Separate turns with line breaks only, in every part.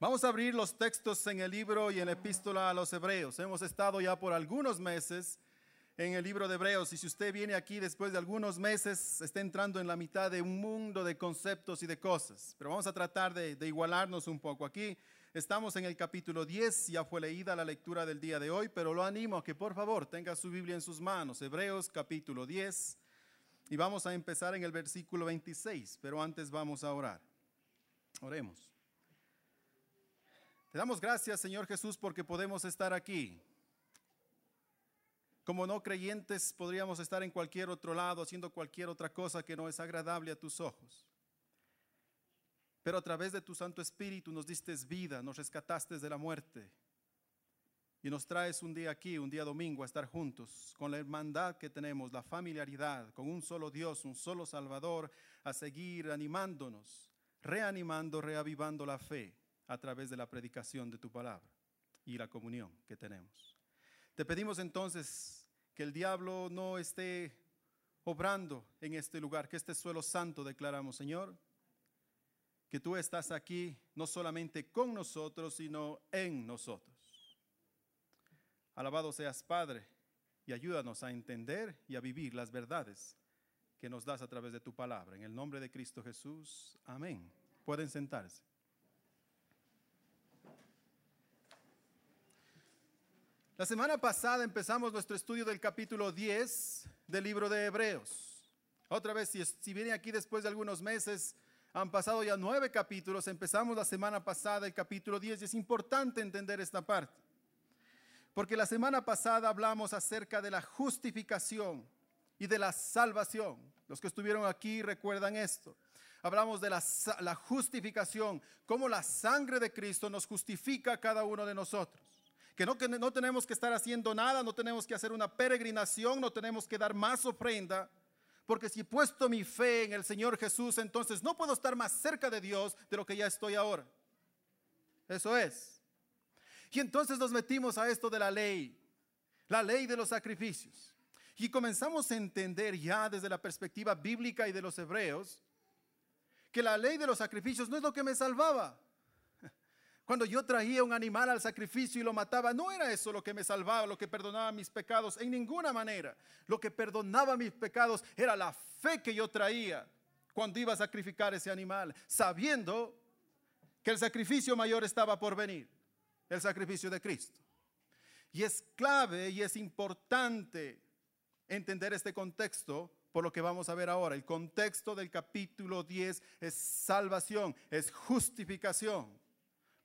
Vamos a abrir los textos en el libro y en la epístola a los hebreos. Hemos estado ya por algunos meses en el libro de Hebreos y si usted viene aquí después de algunos meses, está entrando en la mitad de un mundo de conceptos y de cosas. Pero vamos a tratar de, de igualarnos un poco. Aquí estamos en el capítulo 10, ya fue leída la lectura del día de hoy, pero lo animo a que por favor tenga su Biblia en sus manos. Hebreos capítulo 10 y vamos a empezar en el versículo 26, pero antes vamos a orar. Oremos. Te damos gracias, Señor Jesús, porque podemos estar aquí. Como no creyentes podríamos estar en cualquier otro lado haciendo cualquier otra cosa que no es agradable a tus ojos. Pero a través de tu Santo Espíritu nos diste vida, nos rescataste de la muerte y nos traes un día aquí, un día domingo, a estar juntos con la hermandad que tenemos, la familiaridad, con un solo Dios, un solo Salvador, a seguir animándonos, reanimando, reavivando la fe a través de la predicación de tu palabra y la comunión que tenemos. Te pedimos entonces que el diablo no esté obrando en este lugar, que este suelo santo declaramos, Señor, que tú estás aquí no solamente con nosotros, sino en nosotros. Alabado seas, Padre, y ayúdanos a entender y a vivir las verdades que nos das a través de tu palabra. En el nombre de Cristo Jesús, amén. Pueden sentarse. La semana pasada empezamos nuestro estudio del capítulo 10 del libro de Hebreos. Otra vez, si, si viene aquí después de algunos meses, han pasado ya nueve capítulos. Empezamos la semana pasada el capítulo 10 y es importante entender esta parte. Porque la semana pasada hablamos acerca de la justificación y de la salvación. Los que estuvieron aquí recuerdan esto. Hablamos de la, la justificación, cómo la sangre de Cristo nos justifica a cada uno de nosotros que no, que no tenemos que estar haciendo nada, no tenemos que hacer una peregrinación, no tenemos que dar más ofrenda, porque si he puesto mi fe en el Señor Jesús, entonces no puedo estar más cerca de Dios de lo que ya estoy ahora. Eso es. Y entonces nos metimos a esto de la ley, la ley de los sacrificios. Y comenzamos a entender ya desde la perspectiva bíblica y de los hebreos que la ley de los sacrificios no es lo que me salvaba. Cuando yo traía un animal al sacrificio y lo mataba, no era eso lo que me salvaba, lo que perdonaba mis pecados, en ninguna manera. Lo que perdonaba mis pecados era la fe que yo traía cuando iba a sacrificar ese animal, sabiendo que el sacrificio mayor estaba por venir, el sacrificio de Cristo. Y es clave y es importante entender este contexto por lo que vamos a ver ahora. El contexto del capítulo 10 es salvación, es justificación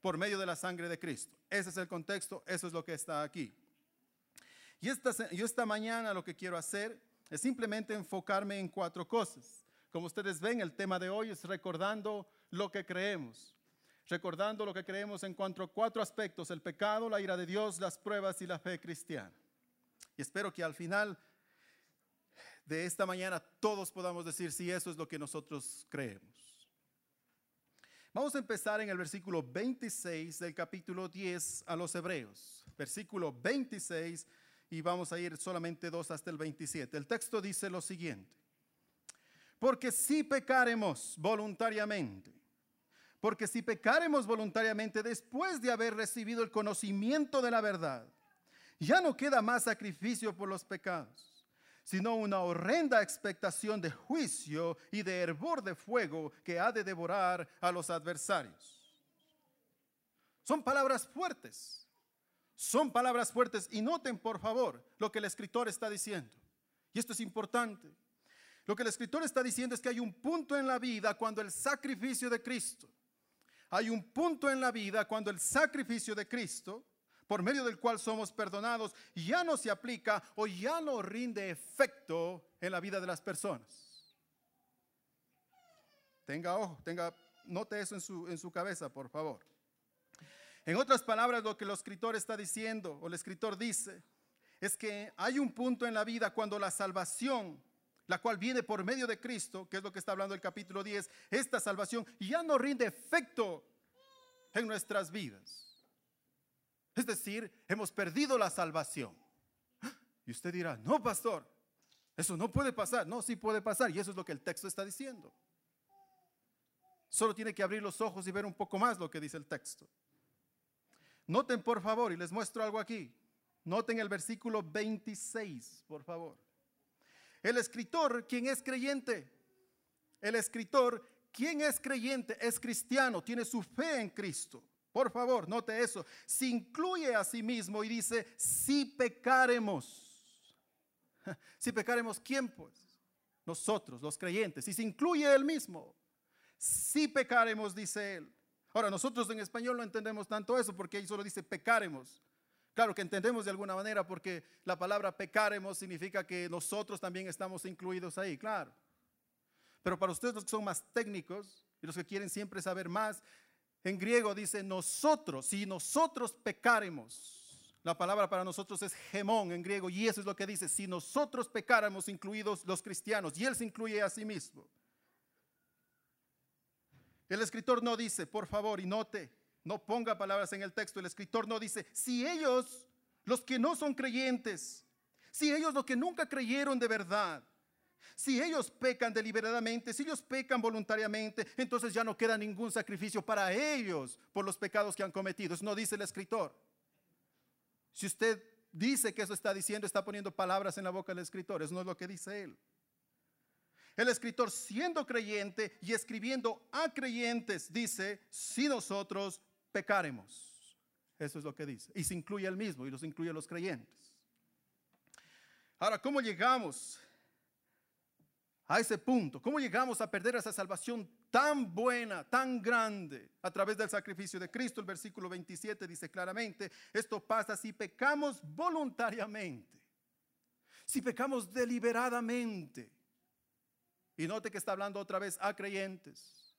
por medio de la sangre de Cristo. Ese es el contexto, eso es lo que está aquí. Y esta, yo esta mañana lo que quiero hacer es simplemente enfocarme en cuatro cosas. Como ustedes ven, el tema de hoy es recordando lo que creemos. Recordando lo que creemos en cuanto a cuatro aspectos, el pecado, la ira de Dios, las pruebas y la fe cristiana. Y espero que al final de esta mañana todos podamos decir si eso es lo que nosotros creemos. Vamos a empezar en el versículo 26 del capítulo 10 a los Hebreos. Versículo 26 y vamos a ir solamente dos hasta el 27. El texto dice lo siguiente. Porque si pecaremos voluntariamente, porque si pecaremos voluntariamente después de haber recibido el conocimiento de la verdad, ya no queda más sacrificio por los pecados sino una horrenda expectación de juicio y de hervor de fuego que ha de devorar a los adversarios. Son palabras fuertes, son palabras fuertes y noten por favor lo que el escritor está diciendo. Y esto es importante. Lo que el escritor está diciendo es que hay un punto en la vida cuando el sacrificio de Cristo, hay un punto en la vida cuando el sacrificio de Cristo por medio del cual somos perdonados, ya no se aplica o ya no rinde efecto en la vida de las personas. Tenga ojo, tenga, note eso en su, en su cabeza, por favor. En otras palabras, lo que el escritor está diciendo, o el escritor dice, es que hay un punto en la vida cuando la salvación, la cual viene por medio de Cristo, que es lo que está hablando el capítulo 10, esta salvación ya no rinde efecto en nuestras vidas. Es decir, hemos perdido la salvación. Y usted dirá, no, pastor, eso no puede pasar. No, sí puede pasar. Y eso es lo que el texto está diciendo. Solo tiene que abrir los ojos y ver un poco más lo que dice el texto. Noten por favor, y les muestro algo aquí. Noten el versículo 26, por favor. El escritor, quien es creyente, el escritor, quien es creyente, es cristiano, tiene su fe en Cristo. Por favor, note eso. Se incluye a sí mismo y dice, si pecaremos. Si pecaremos, ¿quién pues? Nosotros, los creyentes. Y se incluye él mismo si pecaremos, dice él. Ahora, nosotros en español no entendemos tanto eso porque ahí solo dice pecaremos. Claro que entendemos de alguna manera porque la palabra pecaremos significa que nosotros también estamos incluidos ahí, claro. Pero para ustedes los que son más técnicos y los que quieren siempre saber más, en griego dice nosotros, si nosotros pecaremos. La palabra para nosotros es gemón en griego y eso es lo que dice, si nosotros pecáramos, incluidos los cristianos, y él se incluye a sí mismo. El escritor no dice, por favor, y note, no ponga palabras en el texto, el escritor no dice, si ellos, los que no son creyentes, si ellos los que nunca creyeron de verdad, si ellos pecan deliberadamente, si ellos pecan voluntariamente, entonces ya no queda ningún sacrificio para ellos por los pecados que han cometido. Eso no dice el escritor. Si usted dice que eso está diciendo, está poniendo palabras en la boca del escritor. Eso no es lo que dice él. El escritor siendo creyente y escribiendo a creyentes dice, si nosotros pecaremos. Eso es lo que dice. Y se incluye el mismo y los incluye a los creyentes. Ahora, ¿cómo llegamos a ese punto? ¿Cómo llegamos a perder esa salvación tan buena, tan grande a través del sacrificio de Cristo? El versículo 27 dice claramente, esto pasa si pecamos voluntariamente, si pecamos deliberadamente y note que está hablando otra vez a creyentes.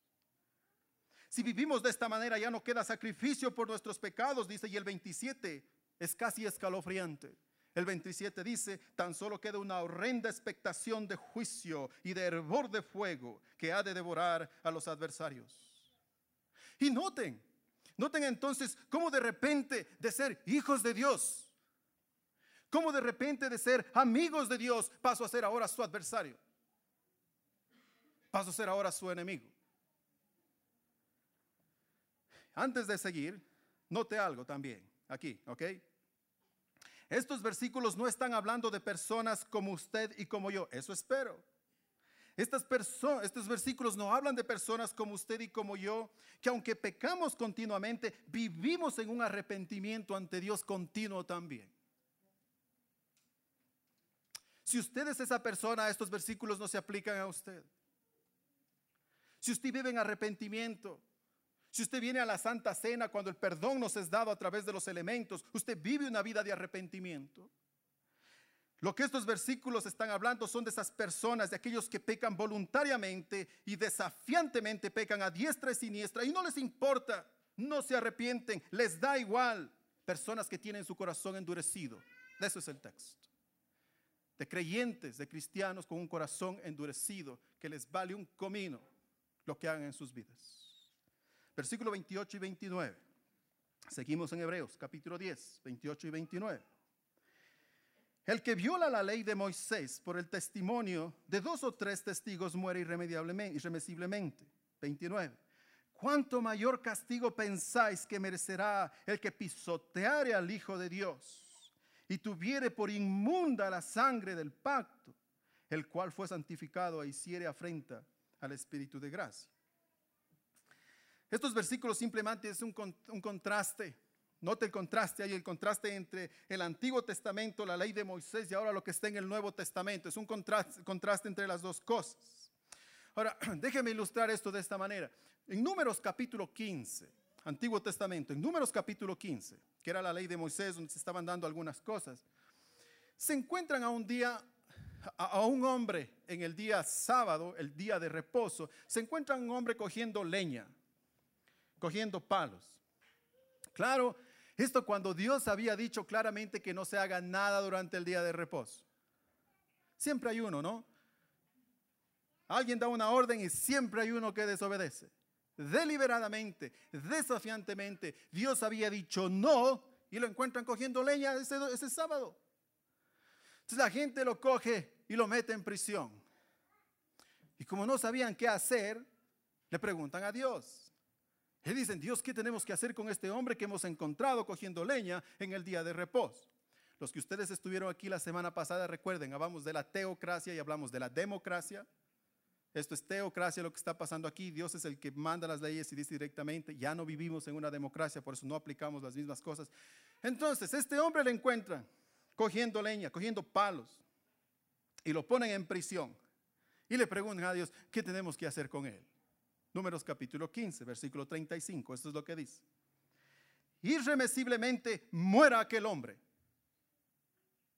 Si vivimos de esta manera ya no queda sacrificio por nuestros pecados, dice, y el 27 es casi escalofriante. El 27 dice, tan solo queda una horrenda expectación de juicio y de hervor de fuego que ha de devorar a los adversarios. Y noten, noten entonces cómo de repente de ser hijos de Dios, cómo de repente de ser amigos de Dios paso a ser ahora su adversario paso a ser ahora su enemigo. Antes de seguir, note algo también aquí, ¿ok? Estos versículos no están hablando de personas como usted y como yo, eso espero. Estas estos versículos no hablan de personas como usted y como yo, que aunque pecamos continuamente, vivimos en un arrepentimiento ante Dios continuo también. Si usted es esa persona, estos versículos no se aplican a usted si usted vive en arrepentimiento, si usted viene a la Santa Cena cuando el perdón nos es dado a través de los elementos, usted vive una vida de arrepentimiento. Lo que estos versículos están hablando son de esas personas, de aquellos que pecan voluntariamente y desafiantemente pecan a diestra y siniestra y no les importa, no se arrepienten, les da igual. Personas que tienen su corazón endurecido. De eso es el texto. De creyentes, de cristianos con un corazón endurecido que les vale un comino lo que hagan en sus vidas. Versículo 28 y 29. Seguimos en Hebreos, capítulo 10, 28 y 29. El que viola la ley de Moisés por el testimonio de dos o tres testigos muere irremediablemente, irremisiblemente. 29. ¿Cuánto mayor castigo pensáis que merecerá el que pisoteare al Hijo de Dios y tuviere por inmunda la sangre del pacto, el cual fue santificado e hiciere afrenta al Espíritu de gracia. Estos versículos simplemente es un, contraste. Note el contraste, hay el contraste entre el Antiguo Testamento, la ley de Moisés y ahora lo que está en el Nuevo Testamento. Es un contraste, contraste entre las dos cosas. Ahora, déjeme ilustrar esto de esta manera. En Números capítulo 15, Antiguo Testamento, en Números capítulo 15, que era la ley de Moisés donde se estaban dando algunas cosas, se encuentran a un día a, un hombre en el día sábado, el día de reposo, se encuentra un hombre cogiendo leña, cogiendo palos. Claro, esto cuando Dios había dicho claramente que no se haga nada durante el día de reposo. Siempre hay uno, ¿no? Alguien da una orden y siempre hay uno que desobedece. Deliberadamente, desafiantemente, Dios había dicho no y lo encuentran cogiendo leña ese, ese sábado. Entonces la gente lo coge y lo mete en prisión. Y como no sabían qué hacer, Le preguntan a Dios. Y dicen, Dios, ¿qué tenemos que hacer con este hombre que hemos encontrado cogiendo leña en el día de reposo? Los que ustedes estuvieron aquí la semana pasada, recuerden, hablamos de la teocracia y hablamos de la democracia. Esto es teocracia lo que está pasando aquí. Dios es el que manda las leyes y dice directamente, ya no vivimos en una democracia, por eso no aplicamos las mismas cosas. Entonces, este hombre le encuentran cogiendo leña, cogiendo palos, y lo ponen en prisión. Y le preguntan a Dios, ¿qué tenemos que hacer con él? Números capítulo 15, versículo 35, esto es lo que dice. Irremesiblemente muera aquel hombre,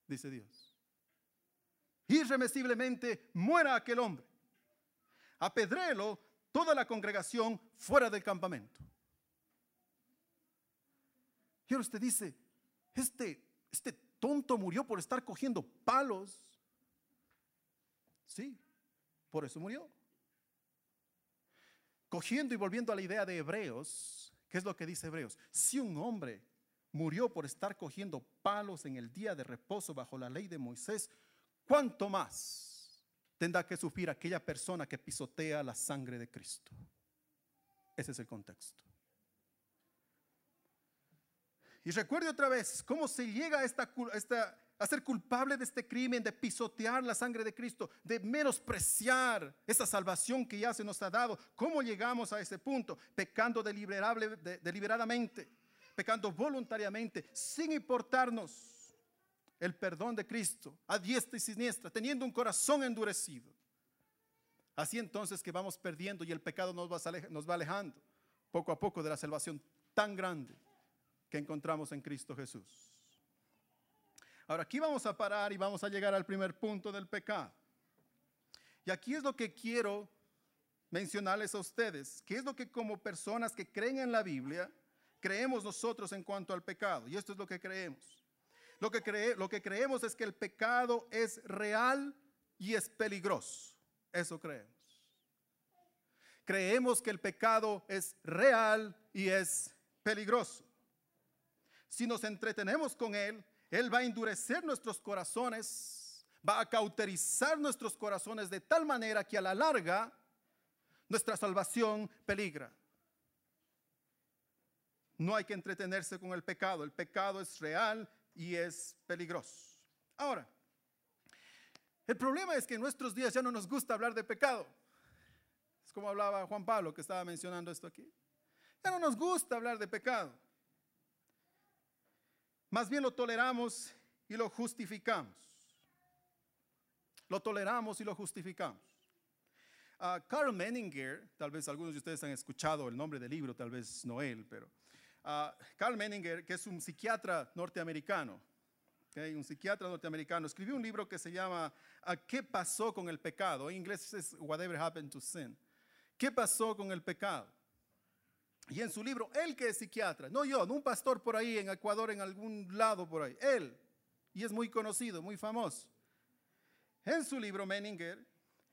dice Dios. Irremesiblemente muera aquel hombre. Apedrelo toda la congregación fuera del campamento. Y ahora usted dice, este, este tonto murió por estar cogiendo palos. Sí, por eso murió. Cogiendo y volviendo a la idea de Hebreos, ¿qué es lo que dice Hebreos? Si un hombre murió por estar cogiendo palos en el día de reposo bajo la ley de Moisés, ¿cuánto más tendrá que sufrir aquella persona que pisotea la sangre de Cristo? Ese es el contexto. Y recuerde otra vez cómo se llega a, esta, esta, a ser culpable de este crimen, de pisotear la sangre de Cristo, de menospreciar esa salvación que ya se nos ha dado. ¿Cómo llegamos a ese punto? Pecando deliberadamente, pecando voluntariamente, sin importarnos el perdón de Cristo, a diestra y siniestra, teniendo un corazón endurecido. Así entonces que vamos perdiendo y el pecado nos va alejando poco a poco de la salvación tan grande que encontramos en Cristo Jesús. Ahora aquí vamos a parar y vamos a llegar al primer punto del pecado. Y aquí es lo que quiero mencionarles a ustedes, que es lo que como personas que creen en la Biblia, creemos nosotros en cuanto al pecado. Y esto es lo que creemos. Lo que, creemos es que el pecado es real y es peligroso. Eso creemos. Creemos que el pecado es real y es peligroso. Si nos entretenemos con Él, Él va a endurecer nuestros corazones, va a cauterizar nuestros corazones de tal manera que a la larga nuestra salvación peligra. No hay que entretenerse con el pecado. El pecado es real y es peligroso. Ahora, el problema es que en nuestros días ya no nos gusta hablar de pecado. Es como hablaba Juan Pablo que estaba mencionando esto aquí. Ya no nos gusta hablar de pecado. Más bien lo toleramos y lo justificamos. Lo toleramos y lo justificamos. Uh, Carl Menninger, tal vez algunos de ustedes han escuchado el nombre del libro, tal vez no él, pero uh, Carl Menninger, que es un psiquiatra norteamericano, un psiquiatra norteamericano, escribió un libro que se llama ¿Qué pasó con el pecado? En inglés es Whatever Happened to Sin. ¿Qué pasó con el pecado? Y en su libro, él que es psiquiatra, no yo, no un pastor por ahí en Ecuador, en algún lado por ahí, él, y es muy conocido, muy famoso. En su libro, Menninger,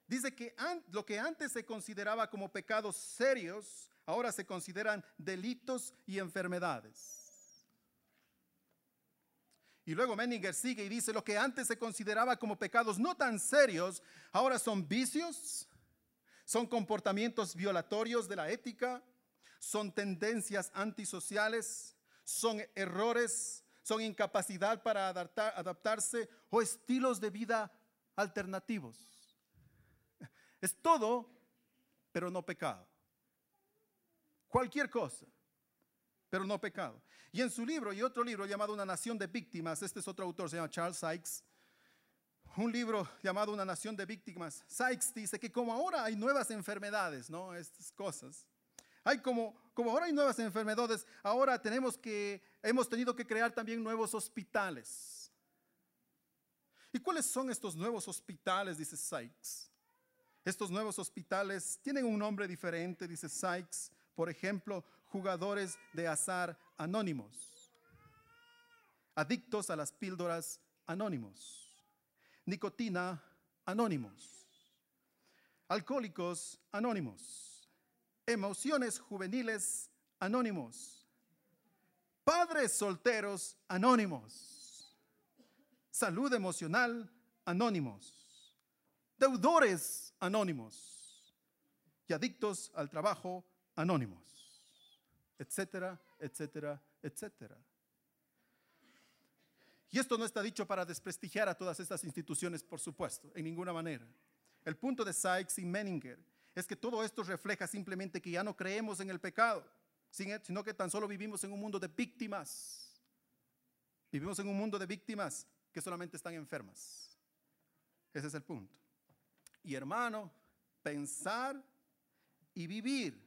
dice que lo que antes se consideraba como pecados serios, ahora se consideran delitos y enfermedades. Y luego Menninger sigue y dice, lo que antes se consideraba como pecados no tan serios, ahora son vicios, son comportamientos violatorios de la ética, son tendencias antisociales, son errores, son incapacidad para adaptarse o estilos de vida alternativos. Es todo, pero no pecado. Cualquier cosa, pero no pecado. Y en su libro y otro libro llamado Una nación de víctimas, este es otro autor, se llama Charles Sykes, un libro llamado Una nación de víctimas. Sykes dice que como ahora hay nuevas enfermedades, ¿no? Estas cosas hay como, como ahora hay nuevas enfermedades, ahora tenemos que, hemos tenido que crear también nuevos hospitales. ¿Y cuáles son estos nuevos hospitales? Dice Sykes. Estos nuevos hospitales tienen un nombre diferente, dice Sykes. Por ejemplo, jugadores de azar anónimos, adictos a las píldoras anónimos, nicotina anónimos, alcohólicos anónimos emociones juveniles anónimos, padres solteros anónimos, salud emocional anónimos, deudores anónimos, y adictos al trabajo anónimos, etcétera, etcétera, etcétera. Y esto no está dicho para desprestigiar a todas estas instituciones, por supuesto, en ninguna manera. El punto de Sykes y Menninger es que todo esto refleja simplemente que ya no creemos en el pecado, sino que tan solo vivimos en un mundo de víctimas. Vivimos en un mundo de víctimas que solamente están enfermas. Ese es el punto. Y hermano, pensar y vivir,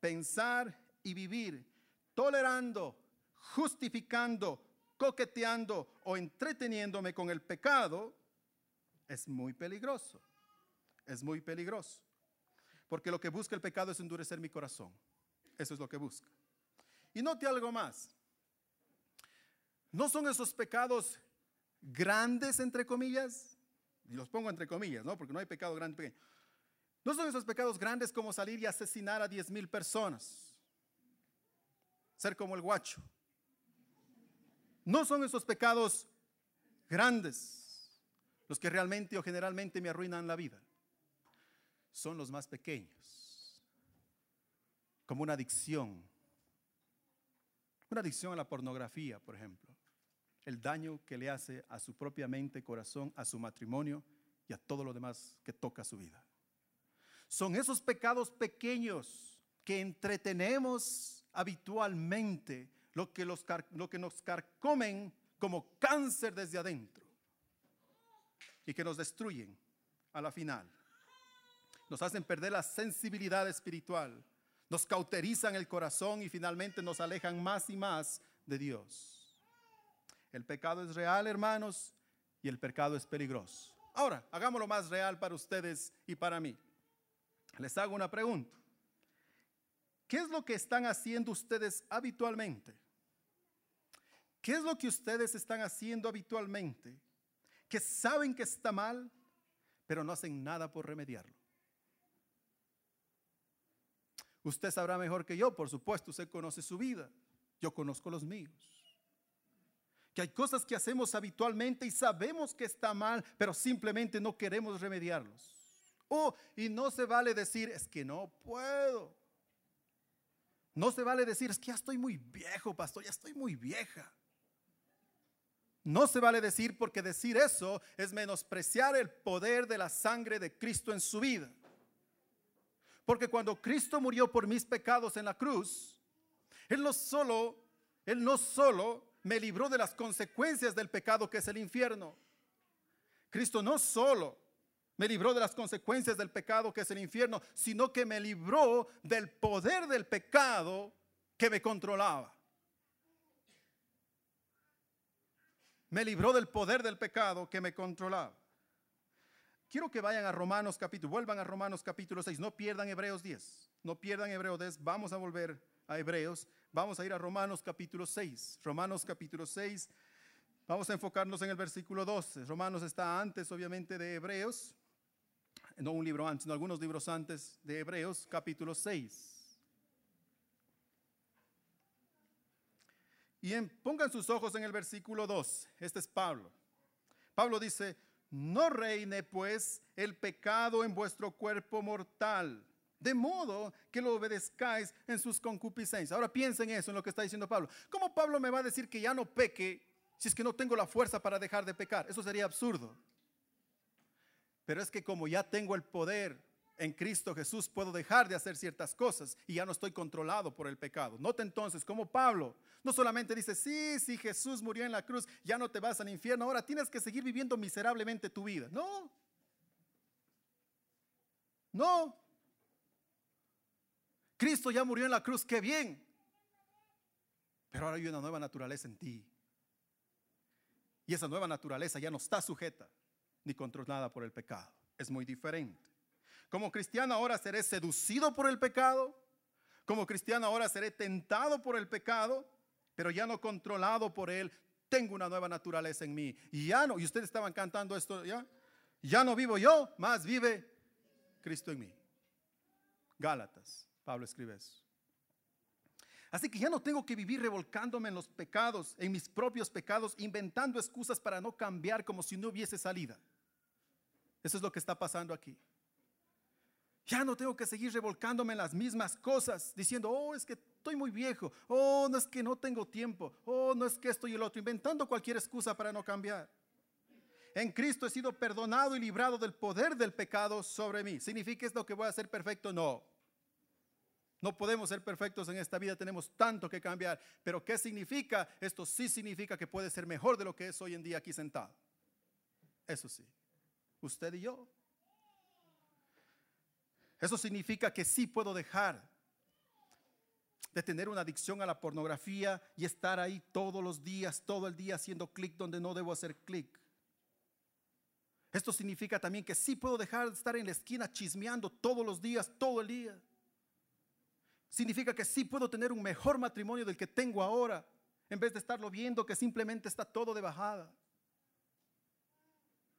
pensar y vivir, tolerando, justificando, coqueteando o entreteniéndome con el pecado, es muy peligroso. Es muy peligroso. Porque lo que busca el pecado es endurecer mi corazón. Eso es lo que busca. Y note algo más. No son esos pecados grandes, entre comillas, y los pongo entre comillas, ¿no? Porque no hay pecado grande, pequeño. No son esos pecados grandes como salir y asesinar a 10 mil personas. Ser como el guacho. No son esos pecados grandes los que realmente o generalmente me arruinan la vida. Son los más pequeños. Como una adicción. Una adicción a la pornografía, por ejemplo. El daño que le hace a su propia mente, corazón, a su matrimonio y a todo lo demás que toca su vida. Son esos pecados pequeños que entretenemos habitualmente lo que, los, lo que nos carcomen como cáncer desde adentro y que nos destruyen a la final. Nos hacen perder la sensibilidad espiritual, nos cauterizan el corazón y finalmente nos alejan más y más de Dios. El pecado es real, hermanos, y el pecado es peligroso. Ahora, hagámoslo más real para ustedes y para mí. Les hago una pregunta. ¿Qué es lo que están haciendo ustedes habitualmente? ¿Qué es lo que ustedes están haciendo habitualmente? Que saben que está mal, pero no hacen nada por remediarlo. Usted sabrá mejor que yo, por supuesto, usted conoce su vida. Yo conozco los míos. Que hay cosas que hacemos habitualmente y sabemos que está mal, pero simplemente no queremos remediarlos. Oh, y no se vale decir, es que no puedo. No se vale decir, es que ya estoy muy viejo, pastor, ya estoy muy vieja. No se vale decir porque decir eso es menospreciar el poder de la sangre de Cristo en su vida. Porque cuando Cristo murió por mis pecados en la cruz, Él no solo, Él no solo me libró de las consecuencias del pecado que es el infierno. Cristo no solo me libró de las consecuencias del pecado que es el infierno, sino que me libró del poder del pecado que me controlaba. Me libró del poder del pecado que me controlaba. Quiero que vayan a Romanos capítulo, vuelvan a Romanos capítulo 6, no pierdan Hebreos 10, no pierdan Hebreos 10, vamos a volver a Hebreos, vamos a ir a Romanos capítulo 6, Romanos capítulo 6, vamos a enfocarnos en el versículo 12, Romanos está antes obviamente de Hebreos, no un libro antes, sino algunos libros antes de Hebreos, capítulo 6. Y pongan sus ojos en el versículo 2. Este es Pablo. Pablo dice, no reine pues el pecado en vuestro cuerpo mortal, de modo que lo obedezcáis en sus concupiscencias. Ahora piensen eso en lo que está diciendo Pablo. ¿Cómo Pablo me va a decir que ya no peque si es que no tengo la fuerza para dejar de pecar? Eso sería absurdo. Pero es que como ya tengo el poder en Cristo Jesús, puedo dejar de hacer ciertas cosas y ya no estoy controlado por el pecado. Note entonces como Pablo no solamente dice, sí, sí, Jesús murió en la cruz, ya no te vas al infierno, ahora tienes que seguir viviendo miserablemente tu vida. No. No. Cristo ya murió en la cruz, qué bien. Pero ahora hay una nueva naturaleza en ti. Y esa nueva naturaleza ya no está sujeta ni controlada por el pecado. Es muy diferente. Como cristiano ahora seré seducido por el pecado. Como cristiano ahora seré tentado por el pecado, pero ya no controlado por él. Tengo una nueva naturaleza en mí. Y ya no, y ustedes estaban cantando esto ya. Ya no vivo yo, más vive Cristo en mí. Gálatas, Pablo escribe eso. Así que ya no tengo que vivir revolcándome en los pecados, en mis propios pecados, inventando excusas para no cambiar como si no hubiese salida. Eso es lo que está pasando aquí. Ya no tengo que seguir revolcándome en las mismas cosas, diciendo, oh, es que estoy muy viejo, oh, no es que no tengo tiempo, oh, no es que esto y el otro, inventando cualquier excusa para no cambiar. En Cristo he sido perdonado y librado del poder del pecado sobre mí. ¿Significa esto que voy a ser perfecto? No. No podemos ser perfectos en esta vida, tenemos tanto que cambiar. Pero ¿qué significa? Esto sí significa que puede ser mejor de lo que es hoy en día aquí sentado. Eso sí. Usted y yo. Eso significa que sí puedo dejar de tener una adicción a la pornografía y estar ahí todos los días, todo el día haciendo clic donde no debo hacer clic. Esto significa también que sí puedo dejar de estar en la esquina chismeando todos los días, todo el día. Significa que sí puedo tener un mejor matrimonio del que tengo ahora, en vez de estarlo viendo que simplemente está todo de bajada.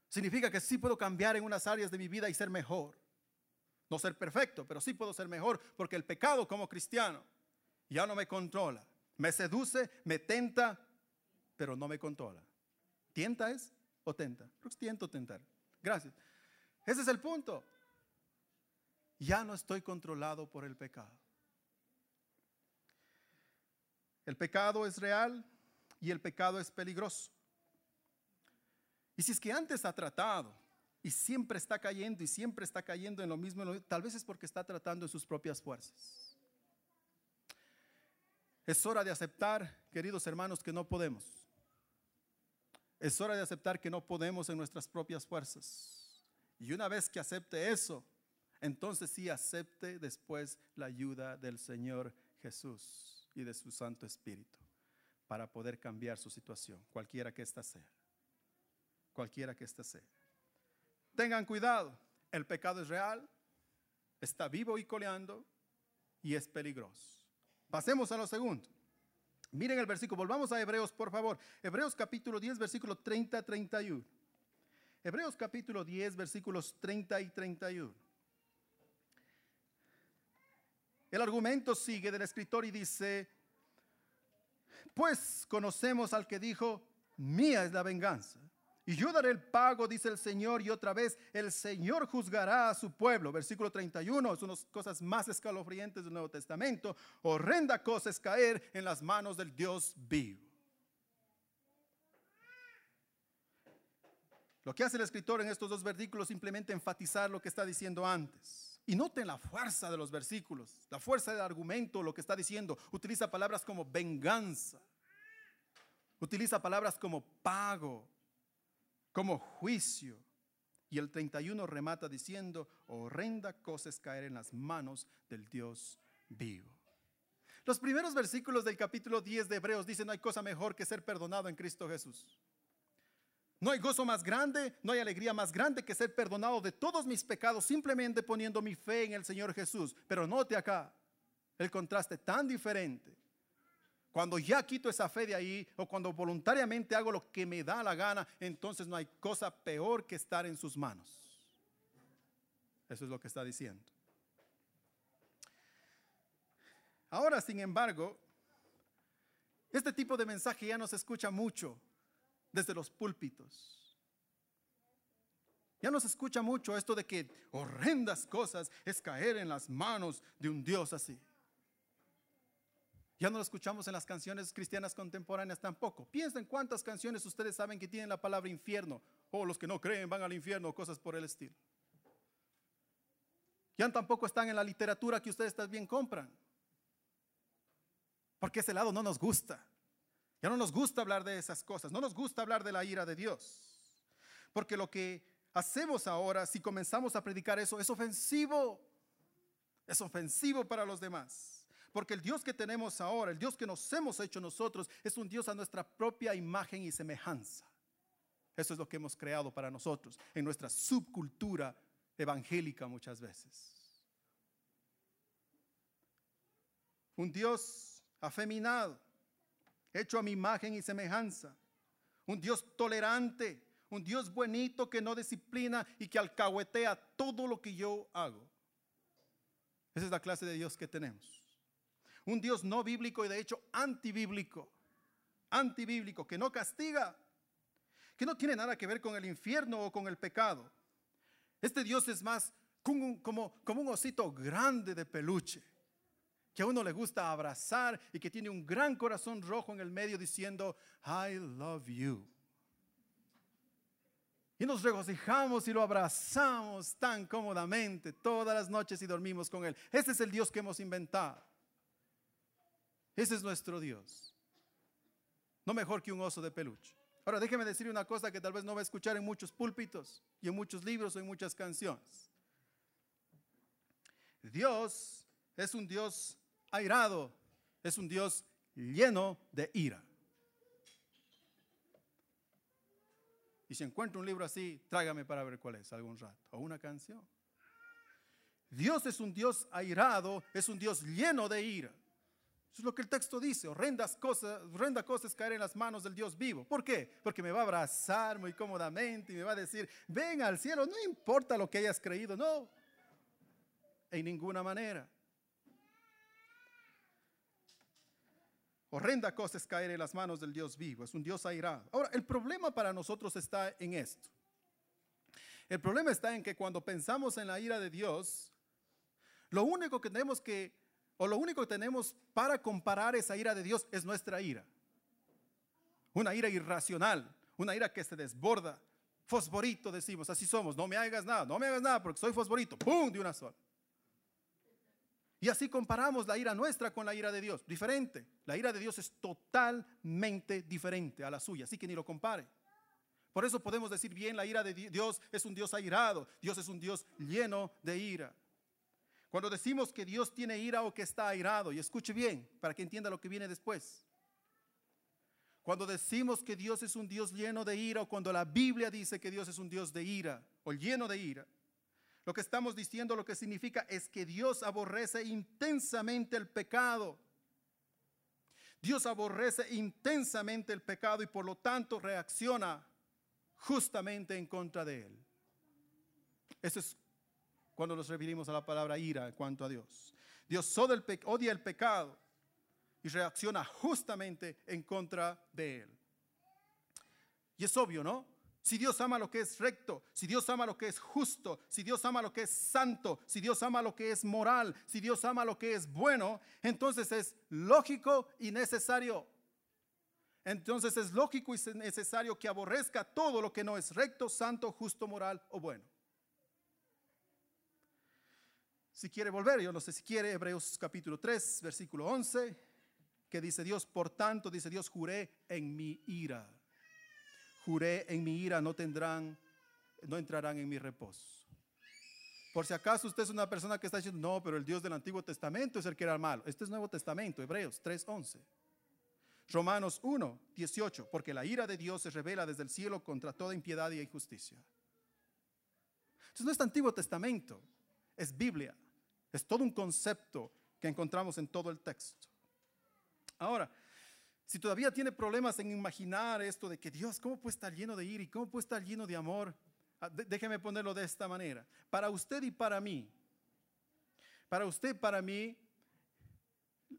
Significa que sí puedo cambiar en unas áreas de mi vida y ser mejor. No ser perfecto, pero sí puedo ser mejor, porque el pecado como cristiano ya no me controla. Me seduce, me tenta, pero no me controla. ¿Tienta es o tenta? Tiento tentar. Gracias. Ese es el punto. Ya no estoy controlado por el pecado. El pecado es real y el pecado es peligroso. Y si es que antes ha tratado y siempre está cayendo y siempre está cayendo en lo mismo, tal vez es porque está tratando en sus propias fuerzas. Es hora de aceptar, queridos hermanos, que no podemos. Es hora de aceptar que no podemos en nuestras propias fuerzas. Y una vez que acepte eso, entonces sí acepte después la ayuda del Señor Jesús y de su Santo Espíritu para poder cambiar su situación, cualquiera que ésta sea. Cualquiera que ésta sea. Tengan cuidado, el pecado es real, está vivo y coleando y es peligroso. Pasemos a lo segundo. Miren el versículo, volvamos a Hebreos, por favor. Hebreos capítulo 10, versículo 30 a 31. Hebreos capítulo 10, versículos 30 y 31. El argumento sigue del escritor y dice, pues conocemos al que dijo, mía es la venganza. Y yo daré el pago, dice el Señor, y otra vez el Señor juzgará a su pueblo. Versículo 31, es una de las cosas más escalofriantes del Nuevo Testamento. Horrenda cosa es caer en las manos del Dios vivo. Lo que hace el escritor en estos dos versículos simplemente enfatizar lo que está diciendo antes. Y noten la fuerza de los versículos, la fuerza del argumento, lo que está diciendo. Utiliza palabras como venganza, utiliza palabras como pago, como juicio. Y el 31 remata diciendo, horrenda cosa es caer en las manos del Dios vivo. Los primeros versículos del capítulo 10 de Hebreos dicen, no hay cosa mejor que ser perdonado en Cristo Jesús. No hay gozo más grande, no hay alegría más grande que ser perdonado de todos mis pecados simplemente poniendo mi fe en el Señor Jesús. Pero note acá el contraste tan diferente. Cuando ya quito esa fe de ahí o cuando voluntariamente hago lo que me da la gana, entonces no hay cosa peor que estar en sus manos. Eso es lo que está diciendo. Ahora, sin embargo, este tipo de mensaje ya no se escucha mucho desde los púlpitos. Ya no se escucha mucho esto de que horrendas cosas es caer en las manos de un Dios así. Ya no lo escuchamos en las canciones cristianas contemporáneas tampoco. Piensen cuántas canciones ustedes saben que tienen la palabra infierno. O los que no creen van al infierno o cosas por el estilo. Ya tampoco están en la literatura que ustedes también compran. Porque ese lado no nos gusta. Ya no nos gusta hablar de esas cosas, no nos gusta hablar de la ira de Dios. Porque lo que hacemos ahora, si comenzamos a predicar eso, es ofensivo. Es ofensivo para los demás. Porque el Dios que tenemos ahora, el Dios que nos hemos hecho nosotros, es un Dios a nuestra propia imagen y semejanza. Eso es lo que hemos creado para nosotros en nuestra subcultura evangélica muchas veces. Un Dios afeminado hecho a mi imagen y semejanza. Un Dios tolerante, un Dios bonito que no disciplina y que alcahuetea todo lo que yo hago. Esa es la clase de Dios que tenemos. Un Dios no bíblico y de hecho antibíblico. Antibíblico, que no castiga, que no tiene nada que ver con el infierno o con el pecado. Este Dios es más como un, osito grande de peluche, que a uno le gusta abrazar y que tiene un gran corazón rojo en el medio diciendo, I love you. Y nos regocijamos y lo abrazamos tan cómodamente todas las noches y dormimos con Él. Ese es el Dios que hemos inventado. Ese es nuestro Dios. No mejor que un oso de peluche. Ahora déjeme decir una cosa que tal vez no va a escuchar en muchos púlpitos y en muchos libros o en muchas canciones. Dios es un Dios airado, es un Dios lleno de ira. Y si encuentro un libro así, trágame para ver cuál es algún rato. O una canción. Dios es un Dios airado, es un Dios lleno de ira. Eso es lo que el texto dice. Horrendas cosas, horrenda cosas caer en las manos del Dios vivo. ¿Por qué? Porque me va a abrazar muy cómodamente y me va a decir, ven al cielo, no importa lo que hayas creído. No, en ninguna manera. Horrenda cosa es caer en las manos del Dios vivo, es un Dios airado. Ahora, el problema para nosotros está en esto. El problema está en que cuando pensamos en la ira de Dios, lo único que tenemos que, o lo único que tenemos para comparar esa ira de Dios es nuestra ira. Una ira irracional, una ira que se desborda. Fosforito decimos, así somos, no me hagas nada, no me hagas nada porque soy fosforito, ¡pum! de una sola. Y así comparamos la ira nuestra con la ira de Dios. Diferente. La ira de Dios es totalmente diferente a la suya, así que ni lo compare. Por eso podemos decir bien, la ira de Dios es un Dios airado, Dios es un Dios lleno de ira. Cuando decimos que Dios tiene ira o que está airado, y escuche bien para que entienda lo que viene después. Cuando decimos que Dios es un Dios lleno de ira o cuando la Biblia dice que Dios es un Dios de ira o lleno de ira, lo que estamos diciendo, lo que significa es que Dios aborrece intensamente el pecado. Dios aborrece intensamente el pecado y por lo tanto reacciona justamente en contra de él. Eso es cuando nos referimos a la palabra ira en cuanto a Dios. Dios odia el pecado y reacciona justamente en contra de él. Y es obvio, ¿no? Si Dios ama lo que es recto, si Dios ama lo que es justo, si Dios ama lo que es santo, si Dios ama lo que es moral, si Dios ama lo que es bueno, entonces es lógico y necesario. Entonces es lógico y necesario que aborrezca todo lo que no es recto, santo, justo, moral o bueno. Si quiere volver, yo no sé si quiere, Hebreos capítulo 3, versículo 11, que dice Dios, por tanto, dice Dios, juré en mi ira juré en mi ira, no tendrán, no entrarán en mi reposo. Por si acaso usted es una persona que está diciendo, no, pero el Dios del Antiguo Testamento es el que era malo. Este es Nuevo Testamento, Hebreos 3:11. Romanos 1, 18, porque la ira de Dios se revela desde el cielo contra toda impiedad y injusticia. Entonces no es Antiguo Testamento, es Biblia. Es todo un concepto que encontramos en todo el texto. Ahora, si todavía tiene problemas en imaginar esto de que Dios, ¿cómo puede estar lleno de ira y cómo puede estar lleno de amor? Ah, déjeme ponerlo de esta manera. Para usted y para mí, para usted y para mí,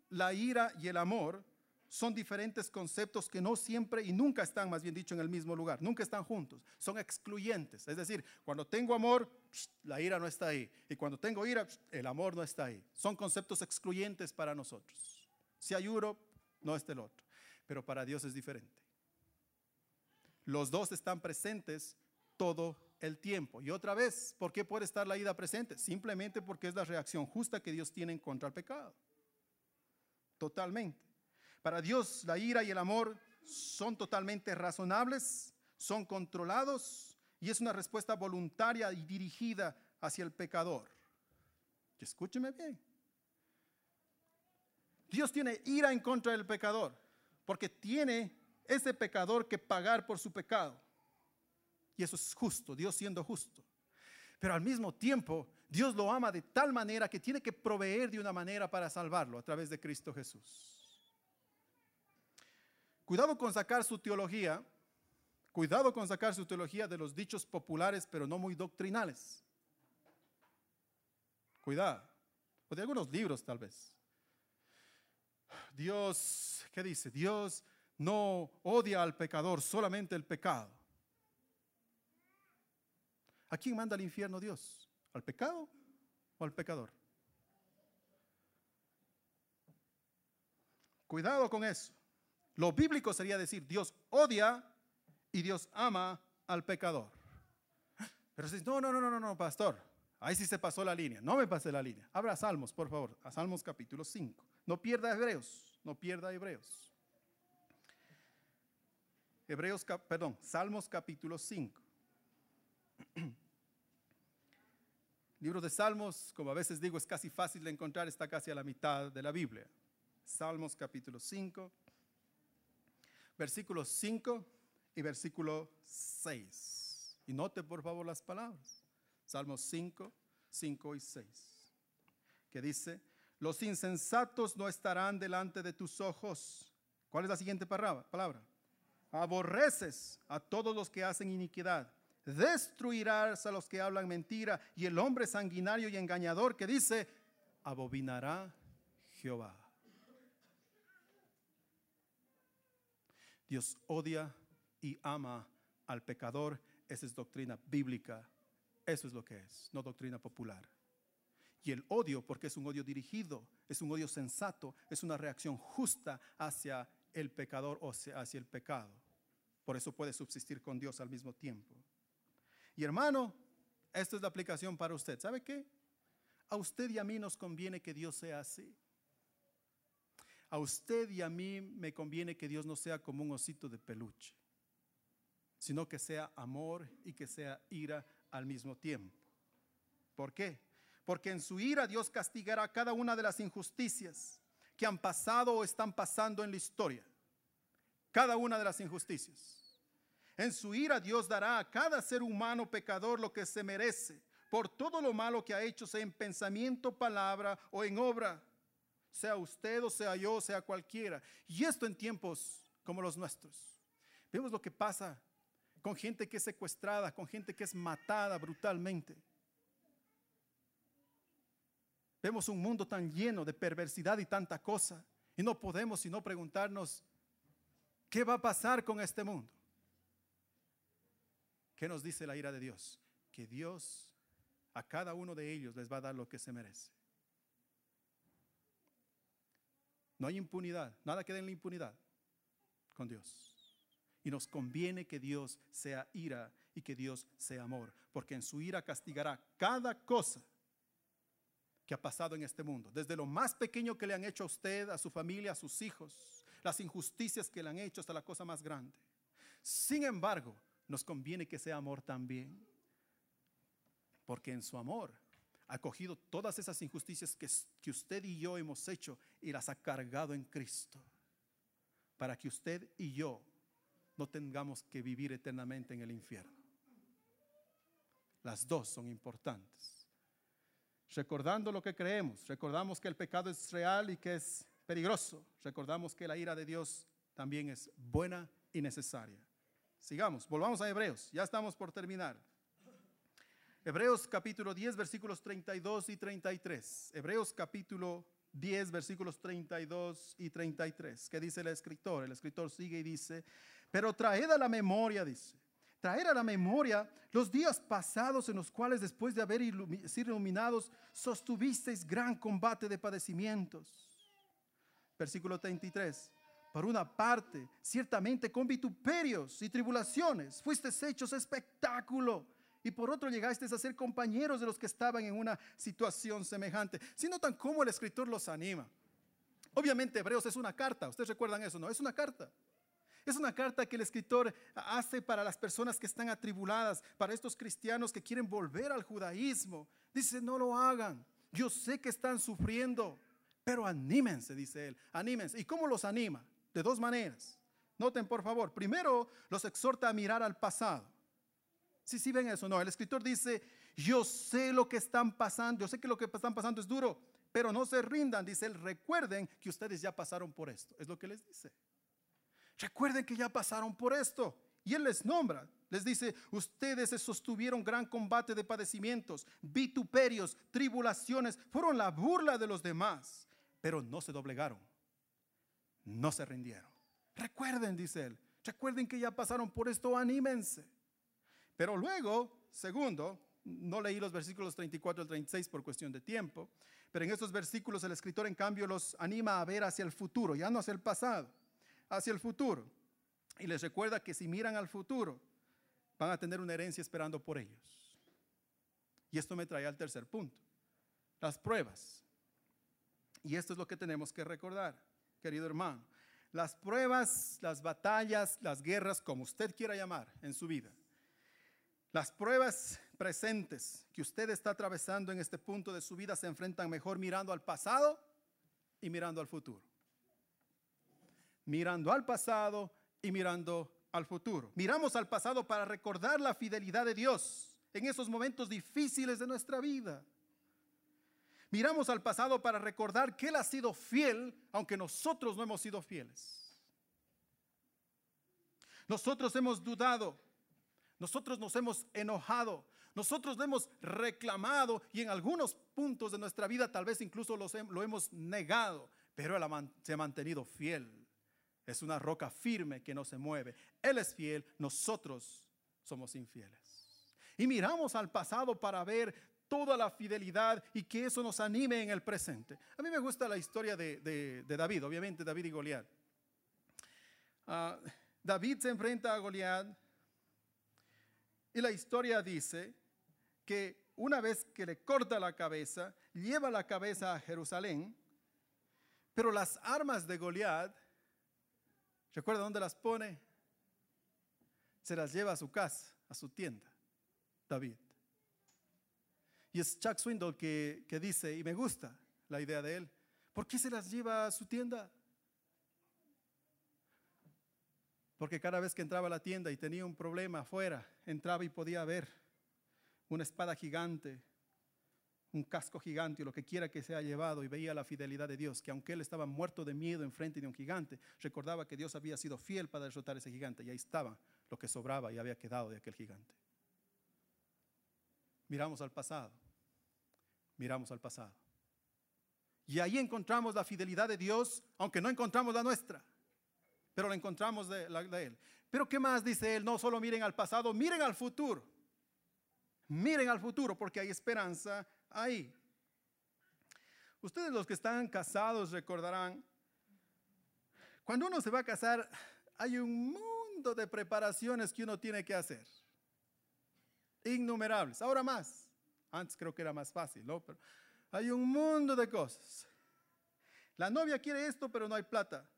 la ira y el amor son diferentes conceptos que no siempre y nunca están, más bien dicho, en el mismo lugar, nunca están juntos, son excluyentes. Es decir, cuando tengo amor, la ira no está ahí. Y cuando tengo ira, el amor no está ahí. Son conceptos excluyentes para nosotros. Si hay uno, no está el otro pero para Dios es diferente. Los dos están presentes todo el tiempo. Y otra vez, ¿por qué puede estar la ira presente? Simplemente porque es la reacción justa que Dios tiene contra el pecado. Totalmente. Para Dios la ira y el amor son totalmente razonables, son controlados y es una respuesta voluntaria y dirigida hacia el pecador. escúcheme bien. Dios tiene ira en contra del pecador porque tiene ese pecador que pagar por su pecado. Y eso es justo, Dios siendo justo. Pero al mismo tiempo, Dios lo ama de tal manera que tiene que proveer de una manera para salvarlo a través de Cristo Jesús. Cuidado con sacar su teología, cuidado con sacar su teología de los dichos populares, pero no muy doctrinales. Cuidado. O de algunos libros tal vez. Dios, ¿qué dice? Dios no odia al pecador, solamente el pecado. ¿A quién manda al infierno Dios? ¿Al pecado o al pecador? Cuidado con eso. Lo bíblico sería decir, Dios odia y Dios ama al pecador. Pero si no, no, no, no, no, pastor, ahí sí se pasó la línea. No me pase la línea. Abra Salmos, por favor, a Salmos capítulo 5. No pierda Hebreos, no pierda Hebreos. Hebreos, perdón, Salmos capítulo 5. Libro de Salmos, como a veces digo, es casi fácil de encontrar, está casi a la mitad de la Biblia. Salmos capítulo 5, versículo 5 y versículo 6. Y note por favor las palabras. Salmos 5, 5 y 6. Que dice, los insensatos no estarán delante de tus ojos. ¿Cuál es la siguiente palabra? Aborreces a todos los que hacen iniquidad destruirás a los que hablan mentira, y el hombre sanguinario y engañador que dice, abominará Jehová. Dios odia y ama al pecador. Esa es doctrina bíblica. Eso es lo que es, no doctrina popular. Y el odio, porque es un odio dirigido, es un odio sensato, es una reacción justa hacia el pecador o hacia el pecado. Por eso puede subsistir con Dios al mismo tiempo. Y hermano, esta es la aplicación para usted. ¿Sabe qué? A usted y a mí nos conviene que Dios sea así. A usted y a mí me conviene que Dios no sea como un osito de peluche, sino que sea amor y que sea ira al mismo tiempo. ¿Por qué? Porque en su ira Dios castigará cada una de las injusticias que han pasado o están pasando en la historia. Cada una de las injusticias. En su ira Dios dará a cada ser humano pecador lo que se merece por todo lo malo que ha hecho, sea en pensamiento, palabra o en obra, sea usted o sea yo, sea cualquiera. Y esto en tiempos como los nuestros. Vemos lo que pasa con gente que es secuestrada, con gente que es matada brutalmente. Vemos un mundo tan lleno de perversidad y tanta cosa. Y no podemos sino preguntarnos, ¿qué va a pasar con este mundo? ¿Qué nos dice la ira de Dios? Que Dios a cada uno de ellos les va a dar lo que se merece. No hay impunidad, nada queda en la impunidad con Dios. Y nos conviene que Dios sea ira y que Dios sea amor, porque en su ira castigará cada cosa que ha pasado en este mundo, desde lo más pequeño que le han hecho a usted, a su familia, a sus hijos, las injusticias que le han hecho hasta la cosa más grande. Sin embargo, nos conviene que sea amor también. Porque en su amor ha cogido todas esas injusticias que, que usted y yo hemos hecho y las ha cargado en Cristo. Para que usted y yo no tengamos que vivir eternamente en el infierno. Las dos son importantes. Recordando lo que creemos, recordamos que el pecado es real y que es peligroso. Recordamos que la ira de Dios también es buena y necesaria. Sigamos, volvamos a Hebreos, ya estamos por terminar. Hebreos capítulo 10, versículos 32 y 33. Hebreos capítulo 10, versículos 32 y 33. ¿Qué dice el escritor? El escritor sigue y dice, pero traed a la memoria, dice, traer a la memoria los días pasados en los cuales después de haber sido iluminados, sostuvisteis gran combate de padecimientos. Versículo 33 por una parte, ciertamente con vituperios y tribulaciones, fuisteis hechos espectáculo. Y por otro llegaste a ser compañeros de los que estaban en una situación semejante. Si notan cómo el escritor los anima. Obviamente Hebreos es una carta, ustedes recuerdan eso, ¿no? Es una carta. Es una carta que el escritor hace para las personas que están atribuladas, para estos cristianos que quieren volver al judaísmo. Dice, no lo hagan. Yo sé que están sufriendo, pero anímense, dice él, anímense. ¿Y cómo los anima? de dos maneras. Noten por favor, primero los exhorta a mirar al pasado. Si sí, sí ven eso, no, el escritor dice, yo sé lo que están pasando, yo sé que lo que están pasando es duro, pero no se rindan, dice él, recuerden que ustedes ya pasaron por esto, es lo que les dice. Recuerden que ya pasaron por esto. Y él les nombra, les dice, ustedes se sostuvieron gran combate de padecimientos, vituperios, tribulaciones, fueron la burla de los demás, pero no se doblegaron no se rindieron. Recuerden, dice él, recuerden que ya pasaron por esto, anímense. Pero luego, segundo, No leí los versículos 34 al 36 por cuestión de tiempo, pero en estos versículos el escritor en cambio los anima a ver hacia el futuro, ya no hacia el pasado, hacia el futuro. Y les recuerda que si miran al futuro, van a tener una herencia esperando por ellos. Y esto me trae al tercer punto, las pruebas. Y esto es lo que tenemos que recordar, querido hermano. Las pruebas, las batallas, las guerras, como usted quiera llamar en su vida. Las pruebas presentes que usted está atravesando en este punto de su vida se enfrentan mejor mirando al pasado y mirando al futuro. Mirando al pasado y mirando al futuro. Miramos al pasado para recordar la fidelidad de Dios en esos momentos difíciles de nuestra vida. Miramos al pasado para recordar que Él ha sido fiel, aunque nosotros no hemos sido fieles. Nosotros hemos dudado, nosotros nos hemos enojado, nosotros lo hemos reclamado y en algunos puntos de nuestra vida tal vez incluso lo hemos negado, pero Él se ha mantenido fiel. Es una roca firme que no se mueve. Él es fiel, nosotros somos infieles. Y miramos al pasado para ver toda la fidelidad y que eso nos anime en el presente. A mí me gusta la historia de, David, obviamente David y Goliat. Ah, David se enfrenta a Goliat y la historia dice que una vez que le corta la cabeza, lleva la cabeza a Jerusalén, pero las armas de Goliat, ¿recuerda dónde las pone? Se las lleva a su casa, a su tienda, David. Y es Chuck Swindoll que, que dice, y me gusta la idea de él, ¿por qué se las lleva a su tienda? Porque cada vez que entraba a la tienda y tenía un problema afuera, entraba y podía ver una espada gigante, un casco gigante o lo que quiera que se llevado y veía la fidelidad de Dios, que aunque él estaba muerto de miedo enfrente de un gigante, recordaba que Dios había sido fiel para derrotar a ese gigante y ahí estaba lo que sobraba y había quedado de aquel gigante. Miramos al pasado miramos al pasado. Y ahí encontramos la fidelidad de Dios, aunque no encontramos la nuestra, pero la encontramos de, Él. Pero ¿qué más dice Él? No solo miren al pasado, miren al futuro. Miren al futuro porque hay esperanza ahí. Ustedes los que están casados recordarán, cuando uno se va a casar, hay un mundo de preparaciones que uno tiene que hacer. Innumerables. Ahora más. Antes creo que era más fácil, ¿no? Pero hay un mundo de cosas. La novia quiere esto, pero no hay plata.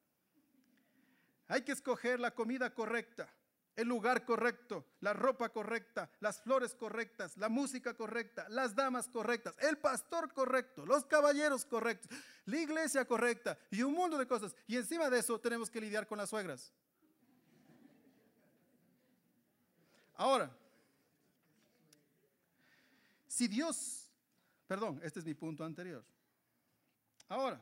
Hay que escoger la comida correcta, el lugar correcto, la ropa correcta, las flores correctas, la música correcta, las damas correctas, el pastor correcto, los caballeros correctos, la iglesia correcta y un mundo de cosas. Y encima de eso tenemos que lidiar con las suegras. Ahora, si Dios, perdón, este es mi punto anterior. Ahora,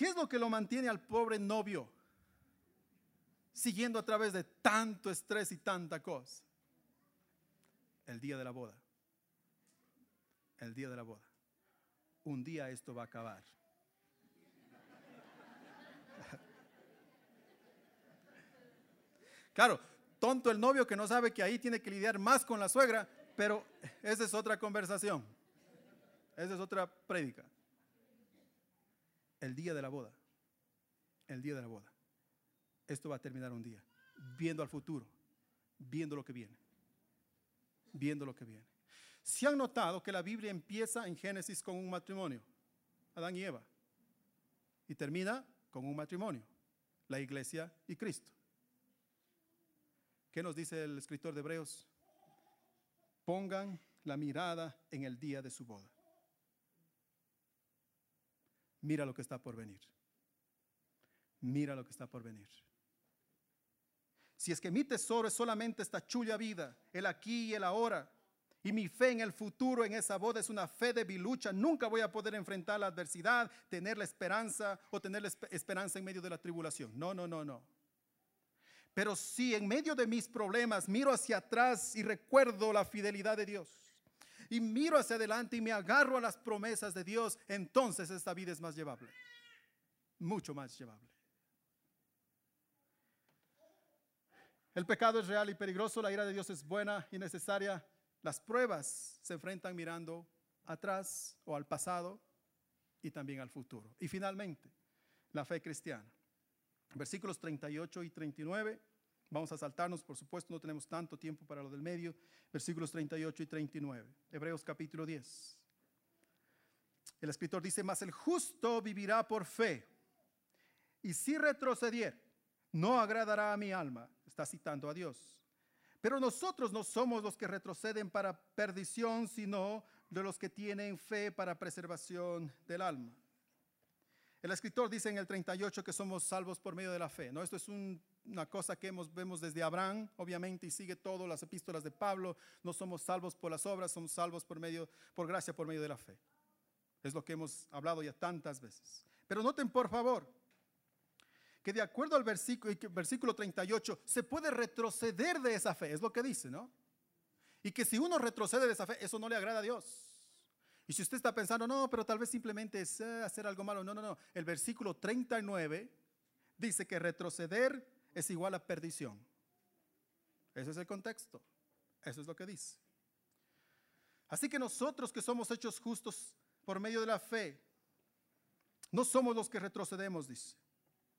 ¿qué es lo que lo mantiene al pobre novio siguiendo a través de tanto estrés y tanta cosa? El día de la boda. El día de la boda. Un día esto va a acabar. Claro, tonto el novio que no sabe que ahí tiene que lidiar más con la suegra pero esa es otra conversación. Esa es otra prédica. El día de la boda. El día de la boda. Esto va a terminar un día. Viendo al futuro. Viendo lo que viene. Viendo lo que viene. Si han notado que la Biblia empieza en Génesis con un matrimonio. Adán y Eva. Y termina con un matrimonio. La iglesia y Cristo. ¿Qué nos dice el escritor de Hebreos? pongan la mirada en el día de su boda. Mira lo que está por venir. Mira lo que está por venir. Si es que mi tesoro es solamente esta chulla vida, el aquí y el ahora, y mi fe en el futuro en esa boda es una fe de bilucha, nunca voy a poder enfrentar la adversidad, tener la esperanza o tener la esperanza en medio de la tribulación. No, no, no, no. Pero si en medio de mis problemas miro hacia atrás y recuerdo la fidelidad de Dios, y miro hacia adelante y me agarro a las promesas de Dios, entonces esta vida es más llevable, mucho más llevable. El pecado es real y peligroso, la ira de Dios es buena y necesaria, Las pruebas se enfrentan mirando atrás o al pasado y también al futuro. Y finalmente, la fe cristiana. Versículos 38 y 39. Vamos a saltarnos, por supuesto, no tenemos tanto tiempo para lo del medio. Versículos 38 y 39. Hebreos capítulo 10. El escritor dice, mas el justo vivirá por fe. Y si retrocediera, no agradará a mi alma. Está citando a Dios. Pero nosotros no somos los que retroceden para perdición, sino de los que tienen fe para preservación del alma. El escritor dice en el 38 que somos salvos por medio de la fe. ¿no? Esto es una cosa que hemos, vemos desde Abraham, obviamente, y sigue todas las epístolas de Pablo. No somos salvos por las obras, somos salvos por, medio, por gracia, por medio de la fe. Es lo que hemos hablado ya tantas veces. Pero noten, por favor, que de acuerdo al versículo, versículo 38, se puede retroceder de esa fe, es lo que dice, ¿no? Y que si uno retrocede de esa fe, eso no le agrada a Dios. Y si usted está pensando, no, pero tal vez simplemente es eh, hacer algo malo, no, no, no. El versículo 39 dice que retroceder es igual a perdición. Ese es el contexto. Eso es lo que dice. Así que nosotros que somos hechos justos por medio de la fe, no somos los que retrocedemos, dice.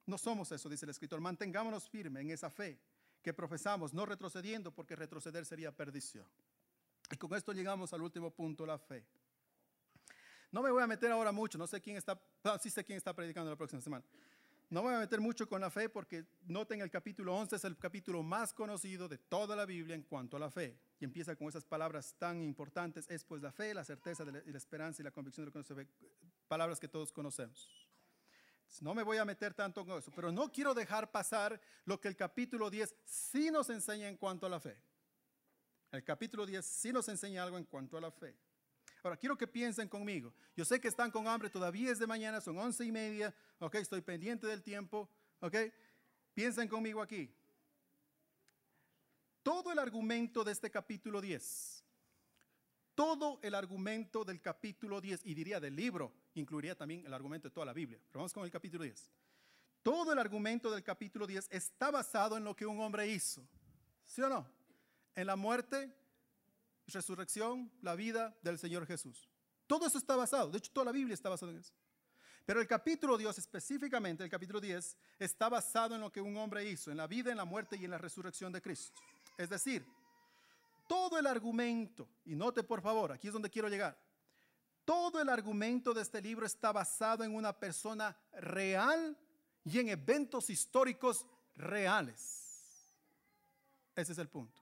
No somos eso, dice el escritor. Mantengámonos firmes en esa fe que profesamos, no retrocediendo, porque retroceder sería perdición. Y con esto llegamos al último punto, la fe. No me voy a meter ahora mucho, no sé quién está, sí sé quién está predicando la próxima semana. No me voy a meter mucho con la fe porque noten el capítulo 11 es el capítulo más conocido de toda la Biblia en cuanto a la fe. Y empieza con esas palabras tan importantes, es pues la fe, la certeza, la, la esperanza y la convicción de lo que no se ve, palabras que todos conocemos. No me voy a meter tanto en eso, pero no quiero dejar pasar lo que el capítulo 10 sí nos enseña en cuanto a la fe. El capítulo 10 sí nos enseña algo en cuanto a la fe. Ahora, quiero que piensen conmigo. Yo sé que están con hambre, todavía es de mañana, son once y media, ok, estoy pendiente del tiempo, ok. Piensen conmigo aquí. Todo el argumento de este capítulo 10 todo el argumento del capítulo 10, y diría del libro, incluiría también el argumento de toda la Biblia. Pero vamos con el capítulo 10. Todo el argumento del capítulo 10 está basado en lo que un hombre hizo. ¿Sí o no? En la muerte, resurrección, la vida del Señor Jesús. Todo eso está basado. De hecho, toda la Biblia está basada en eso. Pero el capítulo 10, específicamente el capítulo 10, está basado en lo que un hombre hizo, en la vida, en la muerte y en la resurrección de Cristo. Es decir, todo el argumento, y note por favor, aquí es donde quiero llegar, todo el argumento de este libro está basado en una persona real y en eventos históricos reales. Ese es el punto.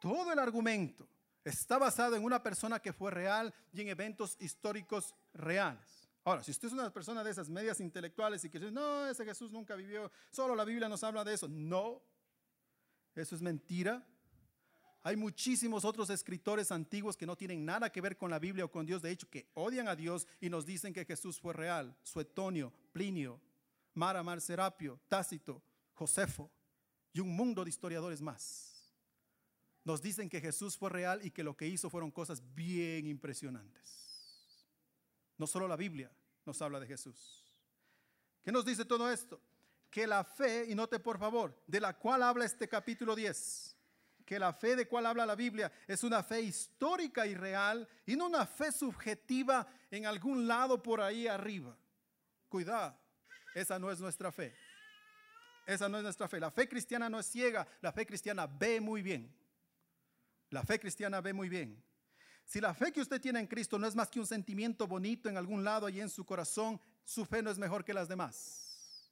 Todo el argumento está basado en una persona que fue real y en eventos históricos reales. Ahora, si usted es una persona de esas medias intelectuales y que dice, no, ese Jesús nunca vivió, solo la Biblia nos habla de eso. No, eso es mentira. Hay muchísimos otros escritores antiguos que no tienen nada que ver con la Biblia o con Dios, de hecho, que odian a Dios y nos dicen que Jesús fue real. Suetonio, Plinio, Mara Mar Serapio, Tácito, Josefo y un mundo de historiadores más. Nos dicen que Jesús fue real y que lo que hizo fueron cosas bien impresionantes. No solo la Biblia nos habla de Jesús. ¿Qué nos dice todo esto? Que la fe, y note por favor, de la cual habla este capítulo 10, que la fe de cual habla la Biblia es una fe histórica y real y no una fe subjetiva en algún lado por ahí arriba. Cuidado, esa no es nuestra fe. Esa no es nuestra fe. La fe cristiana no es ciega, la fe cristiana ve muy bien. La fe cristiana ve muy bien. Si la fe que usted tiene en Cristo no es más que un sentimiento bonito en algún lado y en su corazón, su fe no es mejor que las demás.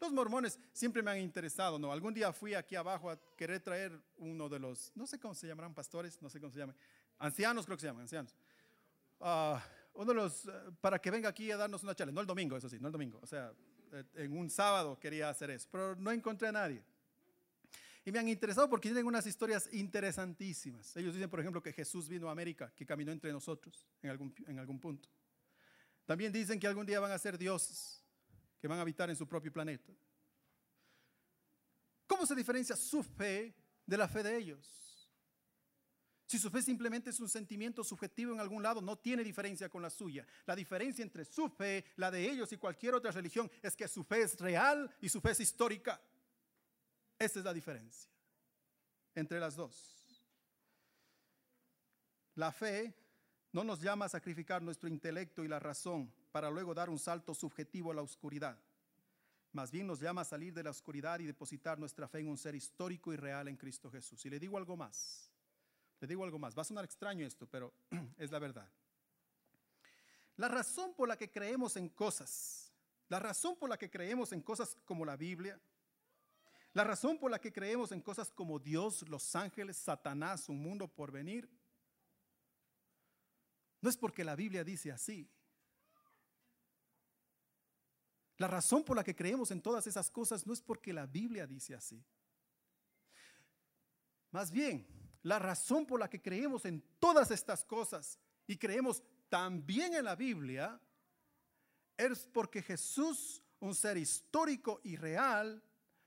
Los mormones siempre me han interesado, ¿no? Algún día fui aquí abajo a querer traer uno de los, no sé cómo se llamarán pastores, no sé cómo se llaman, ancianos creo que se llaman, ancianos. Ah, uno de los, eh, para que venga aquí a darnos una charla, no el domingo, eso sí, no el domingo, o sea, eh, en un sábado quería hacer eso, pero no encontré a nadie. Y me han interesado porque tienen unas historias interesantísimas. Ellos dicen, por ejemplo, que Jesús vino a América, que caminó entre nosotros en algún, en algún punto. También dicen que algún día van a ser dioses que van a habitar en su propio planeta. ¿Cómo se diferencia su fe de la fe de ellos? Si su fe simplemente es un sentimiento subjetivo en algún lado, no tiene diferencia con la suya. La diferencia entre su fe, la de ellos y cualquier otra religión es que su fe es real y su fe es histórica. Esa es la diferencia entre las dos. La fe no nos llama a sacrificar nuestro intelecto y la razón para luego dar un salto subjetivo a la oscuridad. Más bien nos llama a salir de la oscuridad y depositar nuestra fe en un ser histórico y real en Cristo Jesús. Y le digo algo más. Le digo algo más. Va a sonar extraño esto, pero es la verdad. La razón por la que creemos en cosas, la razón por la que creemos en cosas como la Biblia, la razón por la que creemos en cosas como Dios, los ángeles, Satanás, un mundo por venir, no es porque la Biblia dice así. La razón por la que creemos en todas esas cosas no es porque la Biblia dice así. Más bien, la razón por la que creemos en todas estas cosas y creemos también en la Biblia es porque Jesús, un ser histórico y real,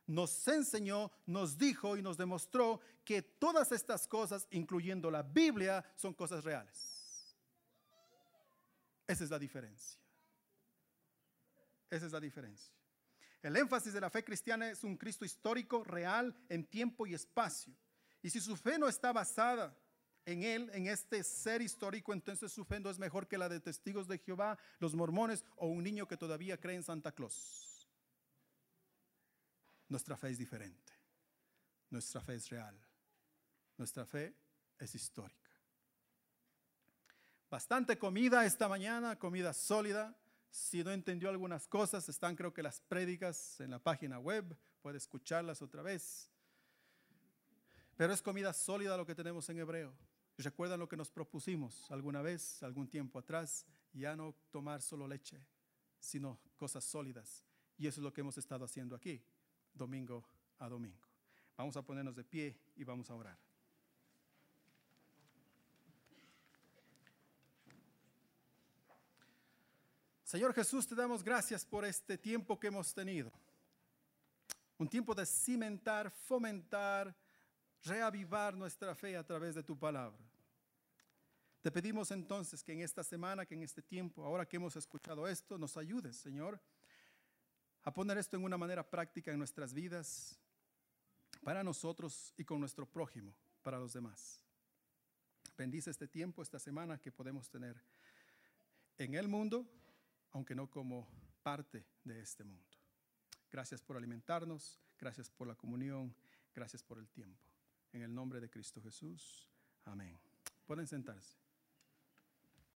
nos enseñó, nos dijo y nos demostró que todas estas cosas, incluyendo la Biblia, son cosas reales. Esa es la diferencia. Esa es la diferencia. El énfasis de la fe cristiana es un Cristo histórico, real, en tiempo y espacio. Y si su fe no está basada en Él, en este ser histórico, entonces su fe no es mejor que la de testigos de Jehová, los mormones o un niño que todavía cree en Santa Claus. Nuestra fe es diferente. Nuestra fe es real. Nuestra fe es histórica. Bastante comida esta mañana, comida sólida. Si no entendió algunas cosas, están creo que las prédicas en la página web, puede escucharlas otra vez. Pero es comida sólida lo que tenemos en hebreo. ¿Recuerdan lo que nos propusimos alguna vez, algún tiempo atrás? Ya no tomar solo leche, sino cosas sólidas. Y eso es lo que hemos estado haciendo aquí, domingo a domingo. Vamos a ponernos de pie y vamos a orar. Señor Jesús, te damos gracias por este tiempo que hemos tenido. Un tiempo de cimentar, fomentar, reavivar nuestra fe a través de tu palabra. Te pedimos entonces que en esta semana, que en este tiempo, ahora que hemos escuchado esto, nos ayudes, Señor, a poner esto en una manera práctica en nuestras vidas, para nosotros y con nuestro prójimo, para los demás. Bendice este tiempo, esta semana que podemos tener en el mundo, aunque no como parte de este mundo. Gracias por alimentarnos, gracias por la comunión, gracias por el tiempo. En el nombre de Cristo Jesús. Amén. Pueden sentarse.